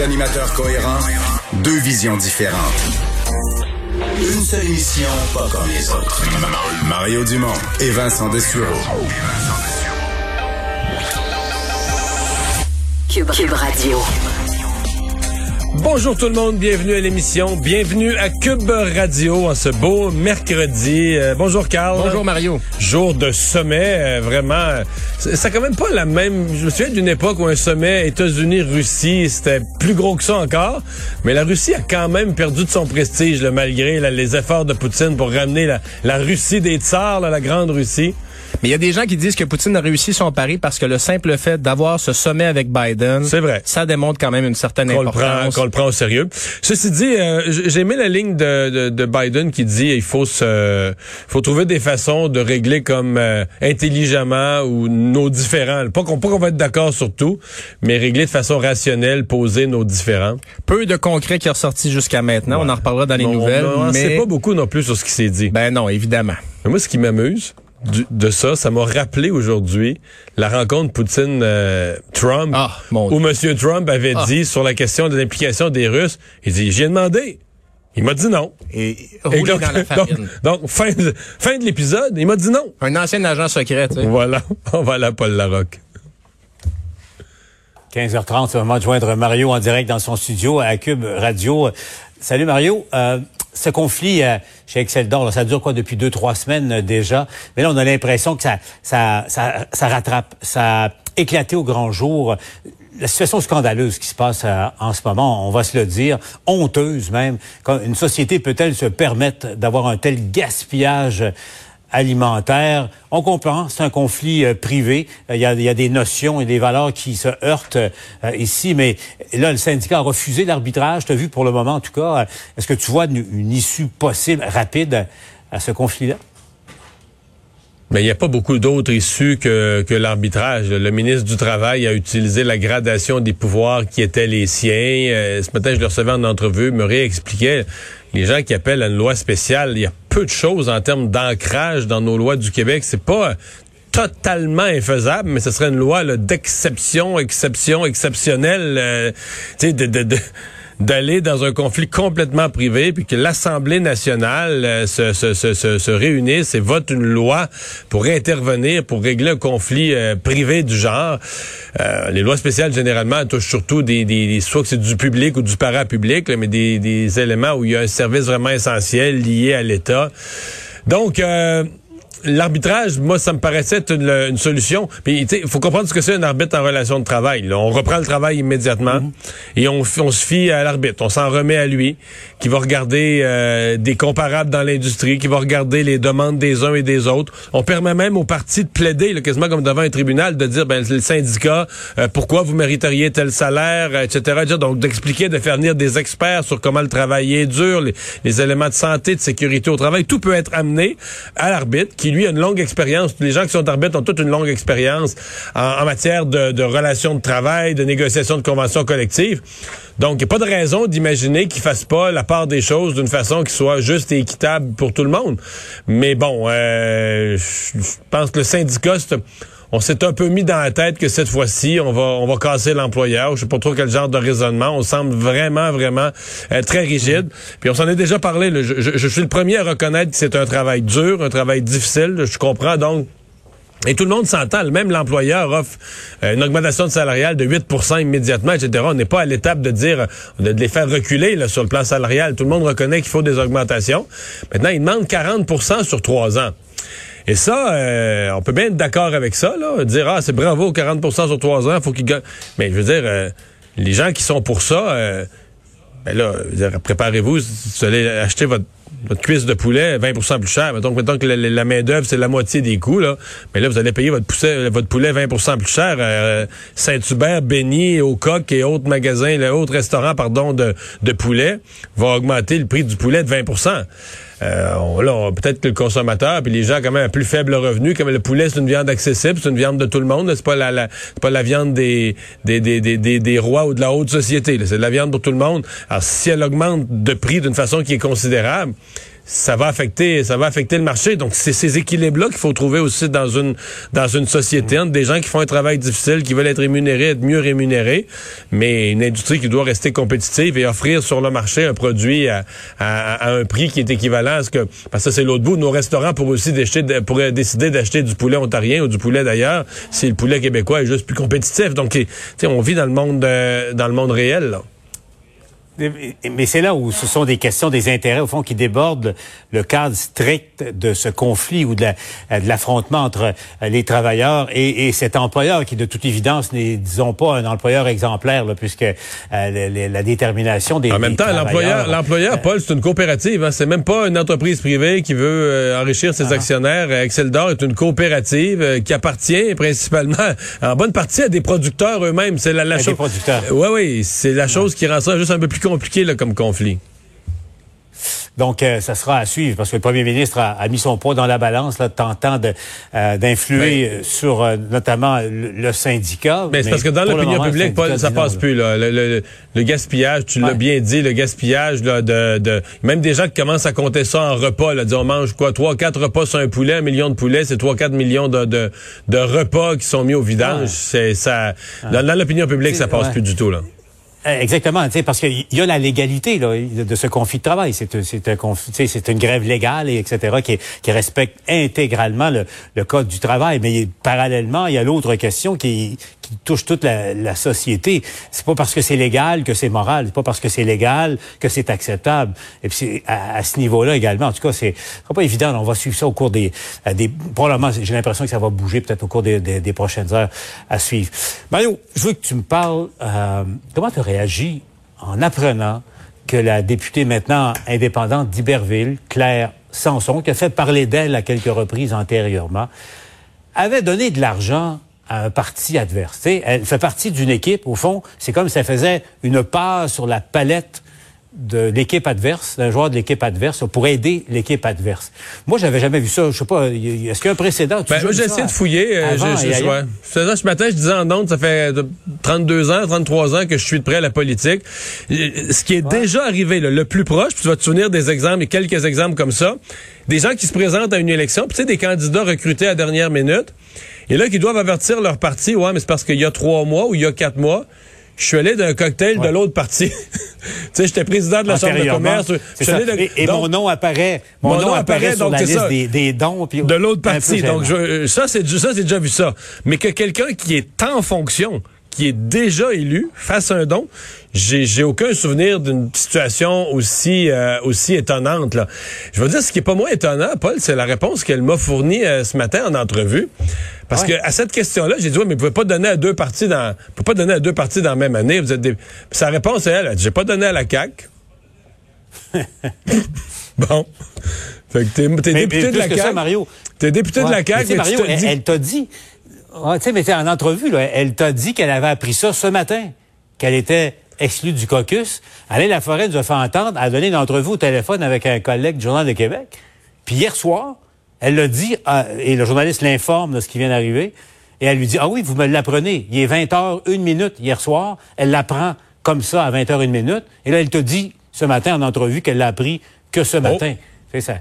Animateurs cohérents, deux visions différentes. Une seule émission, pas comme les autres. Mario Dumont et Vincent Dessureau. Cube Radio. Bonjour tout le monde, bienvenue à l'émission, bienvenue à Cube Radio en ce beau mercredi. Euh, bonjour Carl. Bonjour Mario. Jour de sommet, euh, vraiment. Ça quand même pas la même. Je me souviens d'une époque où un sommet États-Unis-Russie, c'était plus gros que ça encore, mais la Russie a quand même perdu de son prestige là, malgré les efforts de Poutine pour ramener la, la Russie des tsars, la grande Russie. Mais il y a des gens qui disent que Poutine a réussi son pari parce que le simple fait d'avoir ce sommet avec Biden, c'est vrai, ça démontre quand même une certaine qu'on importance. Qu'on le prend au sérieux. Ceci dit, euh, j'ai aimé la ligne de, de, de, Biden qui dit il faut se, faut trouver des façons de régler comme euh, intelligemment ou nos différents. Pas qu'on qu'on va être d'accord sur tout, mais régler de façon rationnelle, poser nos différents. Peu de concret qui est ressorti jusqu'à maintenant. On en reparlera dans les nouvelles. On mais sait pas beaucoup non plus sur ce qui s'est dit. Ben non, évidemment. Mais moi, ce qui m'amuse, de ça, ça m'a rappelé aujourd'hui la rencontre Poutine-Trump, ah, où M. Trump avait ah. dit sur la question de l'implication des Russes, il dit, j'ai demandé. Il m'a dit non. Et, Et donc, dans la farine. donc, donc, fin de, fin de l'épisode, il m'a dit non. Un ancien agent secret, tu sais. Voilà, on va à la Paul Larocque. 15h30, c'est le moment de joindre Mario en direct dans son studio à Cube Radio. Salut Mario. Euh, ce conflit euh, chez Excel d'Or, ça dure quoi depuis deux, trois semaines euh, déjà? Mais là, on a l'impression que ça, ça, ça, ça, rattrape, ça a éclaté au grand jour. La situation scandaleuse qui se passe euh, en ce moment, on va se le dire, honteuse même. Quand une société peut-elle se permettre d'avoir un tel gaspillage alimentaire. On comprend, c'est un conflit euh, privé. Il y, a, il y, a, des notions et des valeurs qui se heurtent euh, ici, mais là, le syndicat a refusé l'arbitrage. Tu as vu pour le moment, en tout cas. Est-ce que tu vois une issue possible, rapide à ce conflit-là? Mais il n'y a pas beaucoup d'autres issues que, que l'arbitrage. Le ministre du Travail a utilisé la gradation des pouvoirs qui étaient les siens. Euh, ce matin, je le recevais en entrevue, me réexpliquait les gens qui appellent à une loi spéciale. Il y a peu de choses en termes d'ancrage dans nos lois du Québec. C'est pas totalement infaisable, mais ce serait une loi d'exception, exception, exceptionnelle, euh, de, de, de d'aller dans un conflit complètement privé, puis que l'Assemblée nationale euh, se, se, se, se, réunisse et vote une loi pour intervenir, pour régler un conflit euh, privé du genre. Euh, les lois spéciales, généralement, touchent surtout des, des, soit que c'est du public ou du parapublic, là, mais des, des éléments où il y a un service vraiment essentiel lié à l'État. Donc, l'arbitrage, moi, ça me paraissait une, une solution. Puis, il faut comprendre ce que c'est un arbitre en relation de travail. Là. On reprend le travail immédiatement Mhm. et on, on, se fie à l'arbitre. On s'en remet à lui, qui va regarder euh, des comparables dans l'industrie, qui va regarder les demandes des uns et des autres. On permet même aux partis de plaider, là, quasiment comme devant un tribunal, de dire, ben, le syndicat, euh, pourquoi vous mériteriez tel salaire, etc. etc. Donc, d'expliquer, de faire venir des experts sur comment le travail est dur, les, les éléments de santé, de sécurité au travail. Tout peut être amené à l'arbitre, qui lui a une longue expérience. Les gens qui sont arbitres ont toute une longue expérience en, matière de, relations de travail, de négociation de conventions collectives. Donc, il n'y a pas de raison d'imaginer qu'ils fassent pas la part des choses d'une façon qui soit juste et équitable pour tout le monde. Mais bon, euh, je pense que le syndicat, on s'est un peu mis dans la tête que cette fois-ci, on va, on va casser l'employeur. Je sais pas trop quel genre de raisonnement. On semble vraiment, vraiment euh, très rigide. Puis on s'en est déjà parlé. Je, suis le premier à reconnaître que c'est un travail dur, un travail difficile. Je comprends donc. Et tout le monde s'entend. Même l'employeur offre euh, une augmentation de salariale de 8% immédiatement, etc. On n'est pas à l'étape de dire, de les faire reculer sur le plan salarial. Tout le monde reconnaît qu'il faut des augmentations. Maintenant, ils demandent 40% sur trois ans. Et ça, euh, on peut bien être d'accord avec ça, là, dire ah c'est bravo 40% sur trois ans, faut qu'ils gagnent. Mais je veux dire, euh, les gens qui sont pour ça, euh, ben là, préparez-vous, vous allez acheter votre cuisse de poulet 20% plus cher. Mettons, mettons que la, la main d'œuvre c'est la moitié des coûts là, mais là vous allez payer votre poulet, votre poulet 20% plus cher. Euh, Saint-Hubert, Béni, au et autres magasins, autres restaurants pardon de, de poulet vont augmenter le prix du poulet de 20 euh, on, là, peut-être que le consommateur, puis les gens quand même à plus faible revenu, comme le poulet, c'est une viande accessible, c'est une viande de tout le monde, c'est pas la, la c'est pas la viande des des, des, des, des, des rois ou de la haute société, c'est de la viande pour tout le monde. Alors si elle augmente de prix d'une façon qui est considérable, ça va affecter, ça va affecter le marché. Donc c'est ces équilibres-là qu'il faut trouver aussi dans une dans une société entre des gens qui font un travail difficile, qui veulent être rémunérés, être mieux rémunérés, mais une industrie qui doit rester compétitive et offrir sur le marché un produit à, à, un prix qui est équivalent à ce que parce que c'est l'autre bout. Nos restaurants pourraient aussi d'acheter, pourraient décider d'acheter du poulet ontarien ou du poulet d'ailleurs si le poulet québécois est juste plus compétitif. Donc on vit dans le monde euh, dans le monde réel. Là. Mais c'est là où ce sont des questions, des intérêts, au fond, qui débordent le cadre strict de ce conflit ou de l'affrontement entre euh, les travailleurs et, et, cet employeur qui, de toute évidence, n'est, disons pas, un employeur exemplaire, là, puisque euh, la, détermination des En même temps, l'employeur, l'employeur, euh, Paul, c'est une coopérative. Hein, c'est même pas une entreprise privée qui veut enrichir ses ah. actionnaires. Excel d'or est une coopérative qui appartient principalement, en bonne partie, à des producteurs eux-mêmes. C'est la, la chose. Oui, oui, c'est la chose qui rend ça juste un peu plus compliqué là, comme conflit? Donc, euh, ça sera à suivre parce que le premier ministre a, mis son poids dans la balance, là, tentant euh, d'influer ben, sur euh, notamment le, syndicat. Ben, mais c'est parce que dans l'opinion publique, Paul, ça passe plus. Là. Le, gaspillage, tu l'as bien dit, le gaspillage là, de, de, même des gens qui commencent à compter ça en repas, là, on mange quoi, trois, quatre repas sur un poulet, un million de poulets, c'est trois, quatre millions de, de, repas qui sont mis au vidange. C'est ça. Dans, dans l'opinion publique, ça passe plus du tout là. Euh, exactement, parce qu'il y a la légalité là, de ce conflit de travail. C'est c'est un une grève légale et etc. qui, qui respecte intégralement le, le, code du travail. Mais parallèlement, il y a l'autre question qui, qui touche toute la, la société. C'est pas parce que c'est légal que c'est moral. C'est pas parce que c'est légal que c'est acceptable. Et puis à, à, ce niveau-là également. En tout cas, c'est pas évident. On va suivre ça au cours des, des probablement. J'ai l'impression que ça va bouger peut-être au cours des, des, prochaines heures à suivre. Mario, je veux que tu me parles. Euh, comment tu réagi en apprenant que la députée maintenant indépendante d'Iberville, Claire Sanson, qui a fait parler d'elle à quelques reprises antérieurement, avait donné de l'argent à un parti adverse. elle fait partie d'une équipe, au fond, c'est comme si elle faisait une passe sur la palette de l'équipe adverse, d'un joueur de l'équipe adverse, pour aider l'équipe adverse. Moi, j'avais jamais vu ça. Je sais pas, est-ce qu'il y a un précédent? Ben, moi, j'ai essayé de fouiller. Euh, ce matin, je disais en honte, ça fait 32 ans, 33 ans que je suis de près à la politique. Ce qui est déjà arrivé, le plus proche, puis tu vas te souvenir des exemples, et quelques exemples comme ça, des gens qui se présentent à une élection, puis tu sais, des candidats recrutés à dernière minute, et là, qui doivent avertir leur parti, ouais, mais c'est parce qu'il y a trois mois ou il y a quatre mois, je suis allé d'un cocktail de l'autre parti. tu sais, j'étais président de la Chambre de commerce. Et, mon nom apparaît. Mon, nom, apparaît, sur la liste des, dons. de l'autre parti. Donc, je, ça, c'est ça, c'est déjà vu ça. Mais que quelqu'un qui est en fonction, qui est déjà élu fasse un don, j'ai aucun souvenir d'une situation aussi euh, aussi étonnante là. Je veux dire ce qui est pas moins étonnant Paul, c'est la réponse qu'elle m'a fournie euh, ce matin en entrevue. Parce que à cette question-là, j'ai dit ouais, mais vous pouvez pas donner à deux parties dans vous pouvez pas donner à deux parties dans la même année, vous êtes des... sa réponse elle, elle j'ai pas donné à la CAC. bon. Fait que t'es député de la CAQ. Mario. T'es député de la CAQ. Mario, elle t'a dit tu sais, mais en entrevue, là, elle t'a dit qu'elle avait appris ça ce matin, qu'elle était exclue du caucus. Alain Laforêt nous a fait entendre, a donné une entrevue au téléphone avec un collègue du Journal de Québec. Puis hier soir, elle l'a dit, ah, et le journaliste l'informe de ce qui vient d'arriver, et elle lui dit, ah oui, vous me l'apprenez. Il est 20 h une minute hier soir. Elle l'apprend comme ça à 20 h une minute. Et là, elle te dit ce matin en entrevue qu'elle l'a appris que ce oh. matin. C'est ça.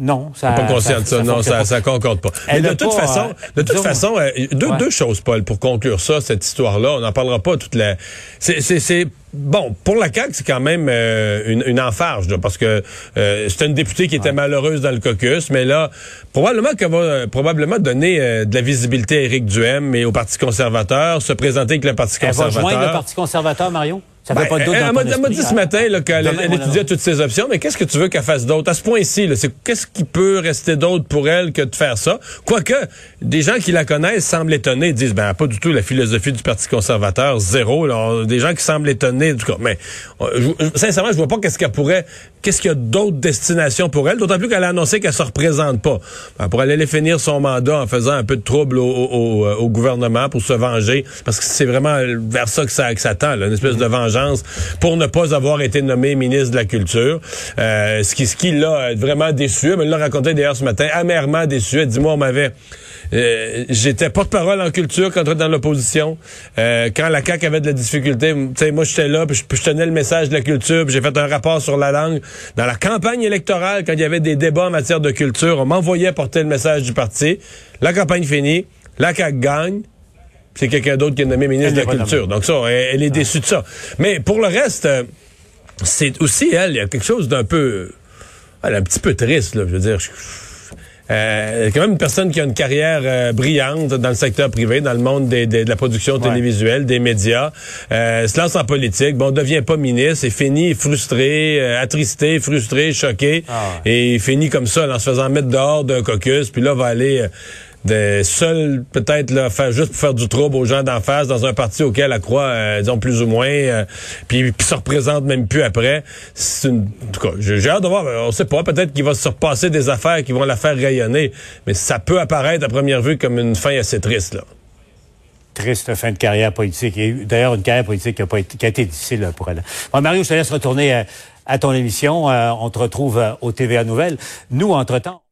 Non, ça. Pas conscient de ça. non, ça, ça concorde pas. Mais de toute façon, euh, de toute façon, euh, deux, deux choses, Paul, pour conclure ça, cette histoire-là. On n'en parlera pas toute la. C'est bon pour la CAQ, c'est quand même euh, une, une enfarge, parce que euh, c'est une députée qui était malheureuse dans le caucus, mais là, probablement qu'elle va probablement donner de la visibilité à Éric Duhem et au Parti conservateur, se présenter avec le Parti conservateur. Elle va joindre le Parti conservateur, Mario? Ça ben, pas de doute elle m'a dit ce matin qu'elle étudiait toutes ces options, mais qu'est-ce que tu veux qu'elle fasse d'autre? À ce point-ci, c'est qu'est-ce qui peut rester d'autre pour elle que de faire ça? Quoique, des gens qui la connaissent semblent étonnés, disent, ben, pas du tout la philosophie du Parti conservateur, zéro. Là. Des gens qui semblent étonnés, du coup. Mais, euh, sincèrement, je vois pas qu'est-ce qu'elle pourrait, qu'est-ce qu'il y a d'autres destinations pour elle, d'autant plus qu'elle a annoncé qu'elle se représente pas. Ben, pour aller finir son mandat en faisant un peu de trouble au, au, au, gouvernement pour se venger, parce que c'est vraiment vers ça que ça, que ça tend, là, une espèce de vengeance pour ne pas avoir été nommé ministre de la Culture. Euh, ce qui, ce qui l'a vraiment déçu. Elle me l'a raconté d'ailleurs ce matin, amèrement déçu. Elle dit, moi, on m'avait... Euh, j'étais porte-parole en culture quand on était dans l'opposition. Euh, quand la CAQ avait de la difficulté, moi j'étais là, puis je, tenais le message de la culture, j'ai fait un rapport sur la langue. Dans la campagne électorale, quand il y avait des débats en matière de culture, on m'envoyait porter le message du parti. La campagne finie, la CAQ gagne, c'est quelqu'un d'autre qui est nommé ministre de la Culture. Donc ça, elle, est déçue de ça. Mais pour le reste, euh, c'est aussi elle, il y a quelque chose d'un peu... Elle est un petit peu triste, là, je veux dire. Euh, quand même une personne qui a une carrière euh, brillante dans le secteur privé, dans le monde des, de la production télévisuelle, des médias, euh, se lance en politique. Bon, devient pas ministre, et finit frustré, euh, attristé, frustré, choqué, ah et finit comme ça, en se faisant mettre dehors d'un caucus, puis là va aller de seul peut-être là faire juste pour faire du trouble aux gens d'en face dans un parti auquel elle croit euh, disons plus ou moins euh, puis se représente même plus après c'est en tout cas j'ai hâte de voir on sait pas peut-être qu'il va se repasser des affaires qui vont la faire rayonner mais ça peut apparaître à première vue comme une fin assez triste là triste fin de carrière politique et d'ailleurs une carrière politique qui a, pas été, qui a été difficile pour elle. Bon, Mario, je te laisse retourner à, à ton émission. Euh, on te retrouve au TVA Nouvelles. Nous, entre-temps...